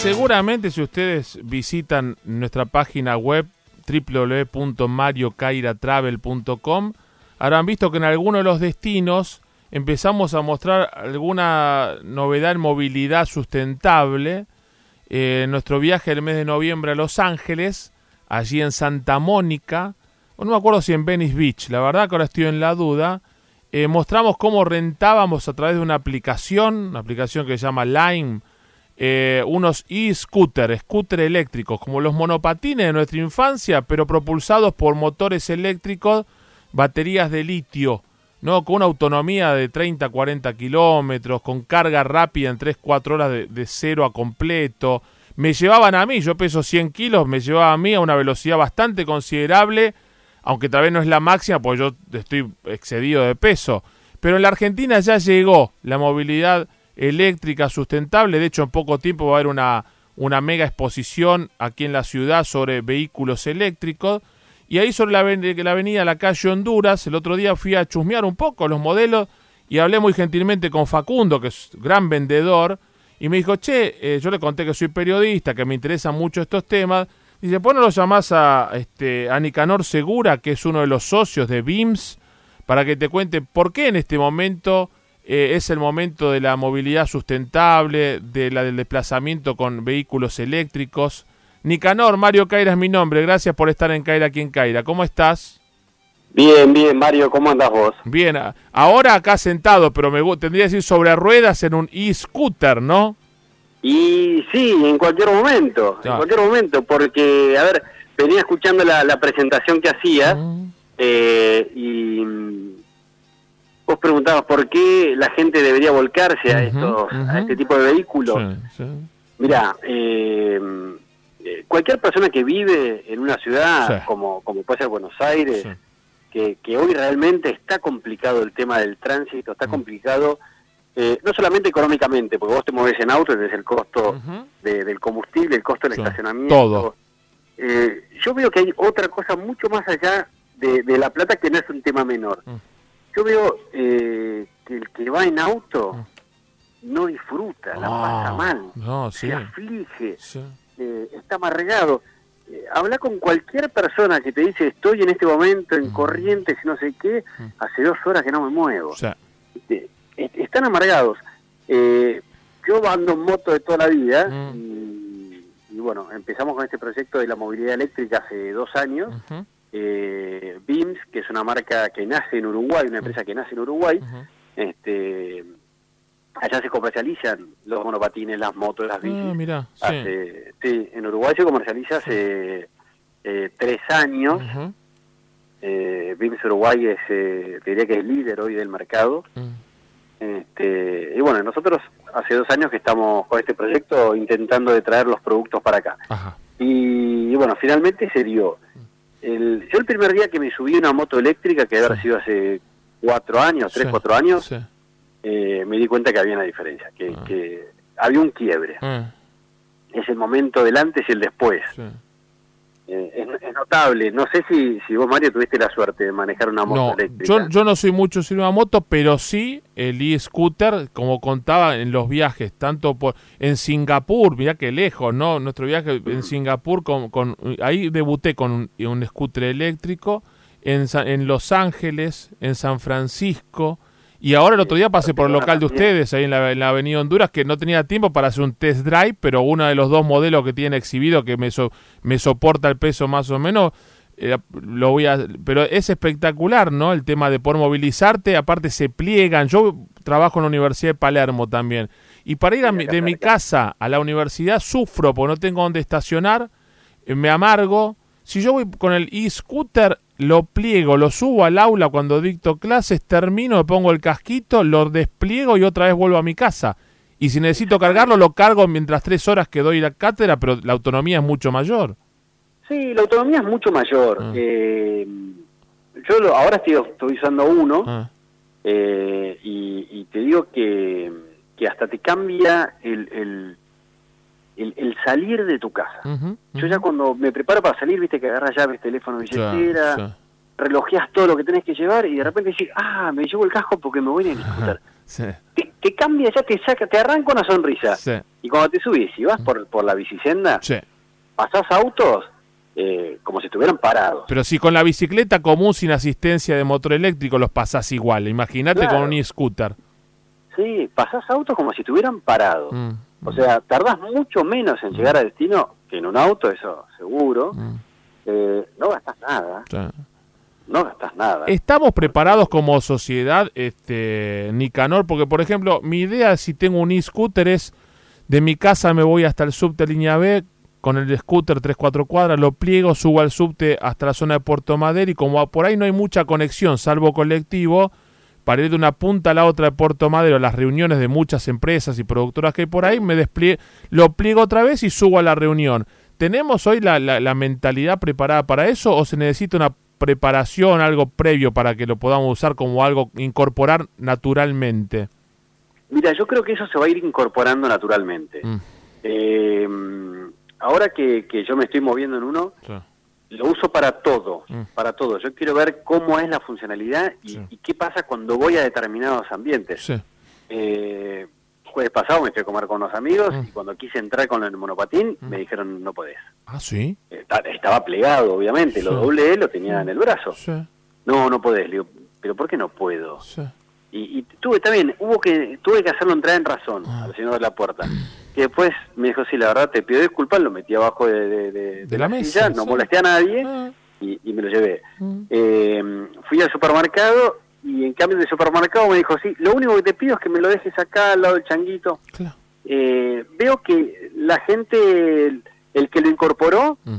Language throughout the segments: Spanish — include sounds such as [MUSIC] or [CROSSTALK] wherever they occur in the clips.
seguramente si ustedes visitan nuestra página web www.mariocairatravel.com habrán visto que en algunos de los destinos empezamos a mostrar alguna novedad en movilidad sustentable. Eh, nuestro viaje el mes de noviembre a Los Ángeles, allí en Santa Mónica, o no me acuerdo si en Venice Beach, la verdad que ahora estoy en la duda, eh, mostramos cómo rentábamos a través de una aplicación, una aplicación que se llama Lime, eh, unos e-scooter, scooter eléctricos, como los monopatines de nuestra infancia, pero propulsados por motores eléctricos, baterías de litio, ¿no? Con una autonomía de 30, 40 kilómetros, con carga rápida en 3, 4 horas de, de, cero a completo. Me llevaban a mí, yo peso 100 kilos, me llevaba a mí a una velocidad bastante considerable, aunque tal vez no es la máxima, porque yo estoy excedido de peso. Pero en la Argentina ya llegó la movilidad eléctrica sustentable. De hecho, en poco tiempo va a haber una, una mega exposición aquí en la ciudad sobre vehículos eléctricos. Y ahí sobre la, avenida La Calle Honduras, el otro día fui a chusmear un poco los modelos y hablé muy gentilmente con Facundo, que es gran vendedor, y me dijo, che, eh, yo le conté que soy periodista, que me interesan mucho estos temas. Dice, ¿por no lo llamás a, este, a Nicanor Segura, que es uno de los socios de BIMS, para que te cuente por qué en este momento eh, es el momento de la movilidad sustentable, de la del desplazamiento con vehículos eléctricos. Nicanor, Mario Caira es mi nombre. Gracias por estar en Caira aquí en Caira. ¿Cómo estás? Bien, bien, Mario. ¿Cómo andas vos? Bien. Ahora acá sentado, pero me tendría que decir sobre ruedas en un e-scooter, ¿no? Y sí, en cualquier momento, en cualquier momento, porque, a ver, venía escuchando la, la presentación que hacías eh, y vos preguntabas por qué la gente debería volcarse a, estos, a este tipo de vehículos. Sí, sí. Mira, eh, cualquier persona que vive en una ciudad como, como puede ser Buenos Aires, que, que, hoy realmente está complicado el tema del tránsito, está complicado eh, no solamente económicamente, porque vos te mueves en auto, desde el costo de, del combustible, el costo del estacionamiento. Todo. Eh, yo veo que hay otra cosa mucho más allá de, de, la plata que no es un tema menor. Yo veo eh, que el que va en auto no disfruta, la pasa mal, no, sí. se aflige, eh, está amargado. Eh, habla con cualquier persona que te dice estoy en este momento en Corrientes y no sé qué, hace dos horas que no me muevo. Este, están amargados. Eh, yo ando en moto de toda la vida y, y, bueno, empezamos con este proyecto de la movilidad eléctrica hace dos años. Eh, BIMS, que es una marca que nace en Uruguay, una empresa que nace en Uruguay, este allá se comercializan los monopatines, las motos, las bicis. Ah, mirá, hace, sí. en Uruguay se comercializa hace eh, tres años. eh, BIMS Uruguay es, eh, diría que es líder hoy del mercado. Este, y bueno, nosotros hace dos años que estamos con este proyecto intentando de traer los productos para acá. Y, y, bueno, finalmente se dio. El, yo el primer día que me subí a una moto eléctrica, que debe haber sido hace cuatro años, tres, cuatro años, eh, me di cuenta que había una diferencia, que, Ah. que había un quiebre. Es el momento del antes y el después. Es, es notable. No sé si, si vos, Mario, tuviste la suerte de manejar una moto No, eléctrica. yo, yo no soy mucho sin una moto, pero sí el e-scooter, como contaba en los viajes, tanto por en Singapur, mira que lejos, ¿no? Nuestro viaje en Singapur, con, con ahí debuté con un, un scooter eléctrico, en, en Los Ángeles, en San Francisco, y ahora el otro día pasé por el local de ustedes, ahí en la, en la avenida Honduras, que no tenía tiempo para hacer un test drive, pero uno de los dos modelos que tiene exhibido, que me, so- me soporta el peso más o menos, eh, lo voy a... Pero es espectacular, ¿no? El tema de poder movilizarte, aparte se pliegan. Yo trabajo en la Universidad de Palermo también. Y para ir a mi- de mi casa a la universidad sufro porque no tengo dónde estacionar, eh, me amargo. Si yo voy con el e-scooter, lo pliego, lo subo al aula cuando dicto clases, termino, me pongo el casquito, lo despliego y otra vez vuelvo a mi casa. Y si necesito cargarlo, lo cargo mientras tres horas que doy la cátedra, pero la autonomía es mucho mayor. Sí, la autonomía es mucho mayor. Ah. Eh, yo lo- ahora estoy, estoy usando uno Ah, eh, y, y te digo que, que hasta te cambia el, el, el, el salir de tu casa. Yo ya cuando me preparo para salir, viste que agarras llaves, teléfono, billetera, sí, relojeas todo lo que tenés que llevar y de repente decís, ah, me llevo el casco porque me voy en el scooter. sí. Te, te cambia, ya te saca, te arranca una sonrisa. Y cuando te subís y vas por, por la bicisenda, pasás autos eh, como si estuvieran parados. Pero si con la bicicleta común sin asistencia de motor eléctrico los pasás igual, imagínate con un e-scooter. Sí, pasás autos como si estuvieran parados. Mm, o sea, tardás mucho menos en llegar a destino que en un auto, eso seguro. Mm. Eh, no gastas nada. No gastas nada. ¿Estamos preparados como sociedad, este Nicanor? Porque, por ejemplo, mi idea si tengo un e-scooter es de mi casa me voy hasta el subte línea B con el scooter 3-4 cuadras, lo pliego, subo al subte hasta la zona de Puerto Madero y como por ahí no hay mucha conexión, salvo colectivo, para ir de una punta a la otra de Puerto Madero, las reuniones de muchas empresas y productoras que hay por ahí, me despliegue, lo pliego otra vez y subo a la reunión. ¿Tenemos hoy la, la, mentalidad preparada para eso o se necesita una preparación, algo previo para que lo podamos usar como algo, incorporar naturalmente? Mira, yo creo que eso se va a ir incorporando naturalmente. Mm. Eh, ahora que, yo me estoy moviendo en uno, lo uso para todo, mm. para todo. Yo quiero ver cómo es la funcionalidad y, qué pasa cuando voy a determinados ambientes. Eh, jueves pasado me fui a comer con unos amigos mm. y cuando quise entrar con el monopatín mm. me dijeron no podés. Ah, sí. Estaba plegado, obviamente, lo doble lo tenía en el brazo. No, no podés. Le digo, pero ¿por qué no puedo? Y, tuve también, hubo que, tuve que hacerlo entrar en razón ah. al señor de la puerta. Que después me dijo, sí, la verdad te pido disculpas, lo metí abajo de, la, mesa, no molesté a nadie ah. y, me lo llevé. Mm. Eh, fui al supermercado y en cambio del supermercado me dijo, sí, lo único que te pido es que me lo dejes acá al lado del changuito. Eh, veo que la gente, el, que lo incorporó, mm.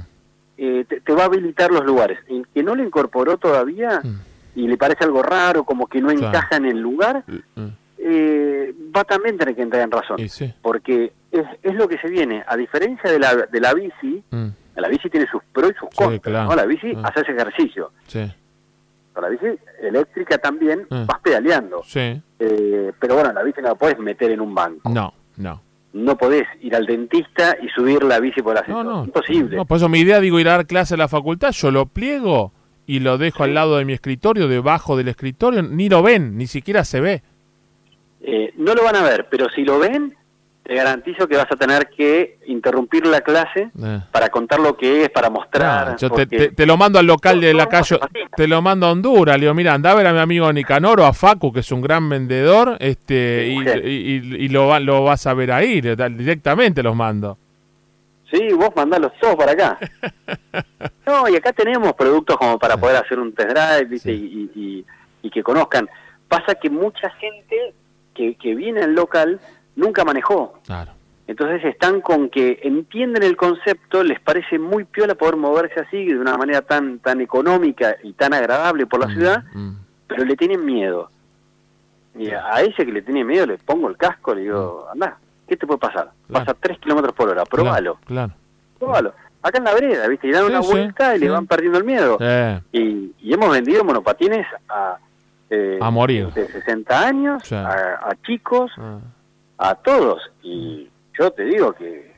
eh, te, va a habilitar los lugares. El que no lo incorporó todavía mm. Y le parece algo raro, como que no encaja en el lugar, eh, va también a tener que entrar en razón. Porque es, es, lo que se viene. A diferencia de la, de la bici, mm. la bici tiene sus pros y sus contras. ¿no? La bici mm. hace ese ejercicio. La bici eléctrica también mm. vas pedaleando. Eh, pero bueno, la bici no la puedes meter en un banco. No, no. No podés ir al dentista y subir la bici por la no, no, Imposible. No, por eso mi idea, digo, ir a dar clase a la facultad, yo lo pliego y lo dejo al lado de mi escritorio, debajo del escritorio, ni lo ven, ni siquiera se ve. Eh, no lo van a ver, pero si lo ven, te garantizo que vas a tener que interrumpir la clase eh. para contar lo que es, para mostrar. yo te, lo mando al local de la calle, te lo mando a Honduras. Le digo, mira, anda a ver a mi amigo Nicanor o a Facu, que es un gran vendedor, este y, lo, lo vas a ver ahí, directamente los mando. Sí, vos mandalos todos para acá. [LAUGHS] no, y acá tenemos productos como para poder hacer un test drive y, y que conozcan. Pasa que mucha gente que, que viene al local nunca manejó. Claro. Entonces están con que entienden el concepto, les parece muy piola poder moverse así de una manera tan tan económica y tan agradable por la mm, ciudad, mm. pero le tienen miedo. Y a ese que le tiene miedo le pongo el casco, le digo, mm. anda, ¿qué te puede pasar? Pasa 3 kilómetros por hora, probalo. Claro, Probalo. Acá en la vereda, ¿viste? Y dan una vuelta y le van perdiendo el miedo. Y, y hemos vendido monopatines a eh, a morir. De 60 años, a, chicos, ah. a todos. Y yo te digo que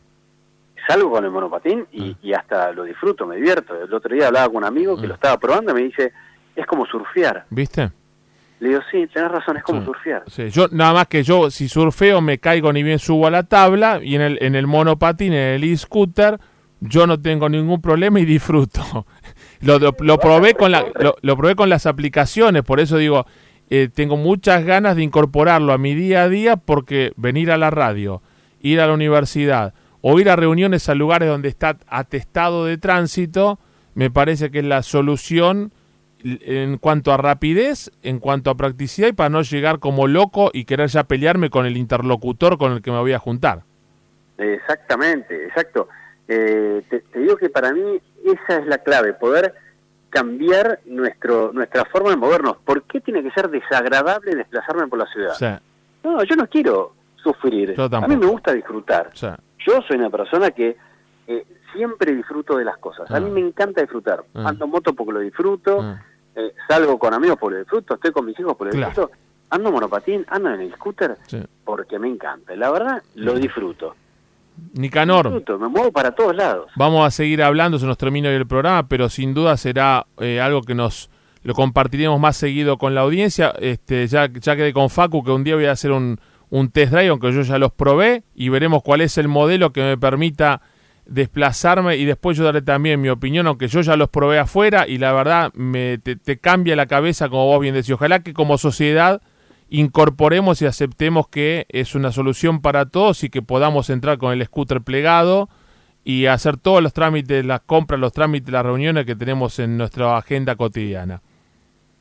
salgo con el monopatín y, ah. hasta lo disfruto, me divierto. El otro día hablaba con un amigo que ah. lo estaba probando y me dice, es como surfear. ¿Viste? Le digo, sí, tenés razón, es como surfear. Yo, nada más que yo, si surfeo, me caigo ni bien subo a la tabla y en el, en el monopatín, en el e-scooter, yo no tengo ningún problema y disfruto. [LAUGHS] Lo, lo, probé con la, lo, probé con las aplicaciones, por eso digo, eh, tengo muchas ganas de incorporarlo a mi día a día porque venir a la radio, ir a la universidad o ir a reuniones a lugares donde está atestado de tránsito, me parece que es la solución en cuanto a rapidez, en cuanto a practicidad y para no llegar como loco y querer ya pelearme con el interlocutor con el que me voy a juntar. Exactamente, exacto. Eh, te, digo que para mí esa es la clave, poder cambiar nuestro nuestra forma de movernos. ¿Por qué tiene que ser desagradable desplazarme por la ciudad? No, yo no quiero sufrir. A mí me gusta disfrutar. Yo soy una persona que eh, siempre disfruto de las cosas. A mí ah. me encanta disfrutar. Ah. Ando en moto porque lo disfruto, ah. eh, salgo con amigos porque lo disfruto, estoy con mis hijos porque lo disfruto, ando monopatín, ando en el scooter porque me encanta. La verdad, lo disfruto. Nicanor. Me muevo para todos lados. Vamos a seguir hablando, se nos termina el programa, pero sin duda será eh, algo que nos lo compartiremos más seguido con la audiencia. Este, ya, ya quedé con Facu que un día voy a hacer un, un test drive, aunque yo ya los probé, y veremos cuál es el modelo que me permita desplazarme y después yo daré también mi opinión, aunque yo ya los probé afuera y la verdad me, te, te cambia la cabeza, como vos bien decís. Ojalá que como sociedad incorporemos y aceptemos que es una solución para todos y que podamos entrar con el scooter plegado y hacer todos los trámites, las compras, los trámites, las reuniones que tenemos en nuestra agenda cotidiana.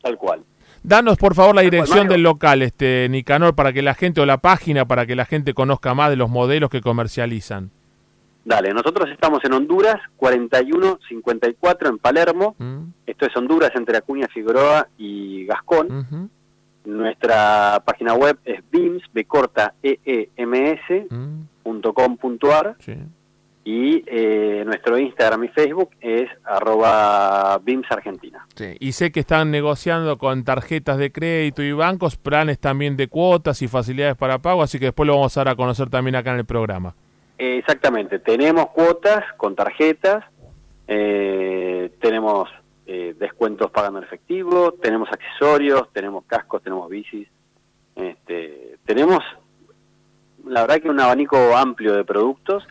Tal cual. Danos por favor la dirección del local, este Nicanor, para que la gente o la página para que la gente conozca más de los modelos que comercializan. Dale, nosotros estamos en Honduras, 4154 en Palermo. Mm. Esto es Honduras entre Acuña, Figueroa y Gascón. Nuestra página web es bims, b corta, e e m s, sí y eh, nuestro Instagram y Facebook es arroba BIMS Argentina. Y sé que están negociando con tarjetas de crédito y bancos, planes también de cuotas y facilidades para pago, así que después lo vamos a dar a conocer también acá en el programa. exactamente, tenemos cuotas con tarjetas, eh, tenemos eh, descuentos pagando en efectivo, tenemos accesorios, tenemos cascos, tenemos bicis, este, tenemos la verdad que un abanico amplio de productos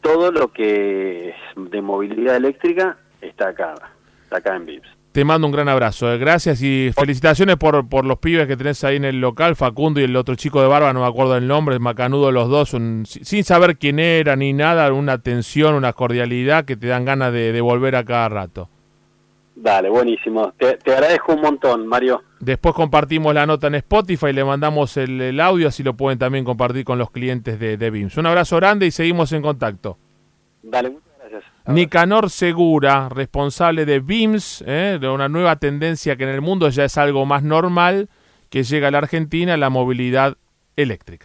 todo lo que es de movilidad eléctrica está acá, está acá en VIPS. Te mando un gran abrazo, eh. gracias y felicitaciones por, por los pibes que tenés ahí en el local, Facundo y el otro chico de barba, no me acuerdo el nombre, macanudo los dos, sin saber quién era ni nada, una atención, una cordialidad que te dan ganas de volver a cada rato. Dale, buenísimo. Te, agradezco un montón, Mario. Después compartimos la nota en Spotify, le mandamos el, audio, así lo pueden también compartir con los clientes de, de BIMS. Un abrazo grande y seguimos en contacto. Dale, muchas gracias. Nicanor Segura, responsable de BIMS, ¿eh? de una nueva tendencia que en el mundo ya es algo más normal, que llega a la Argentina, la movilidad eléctrica.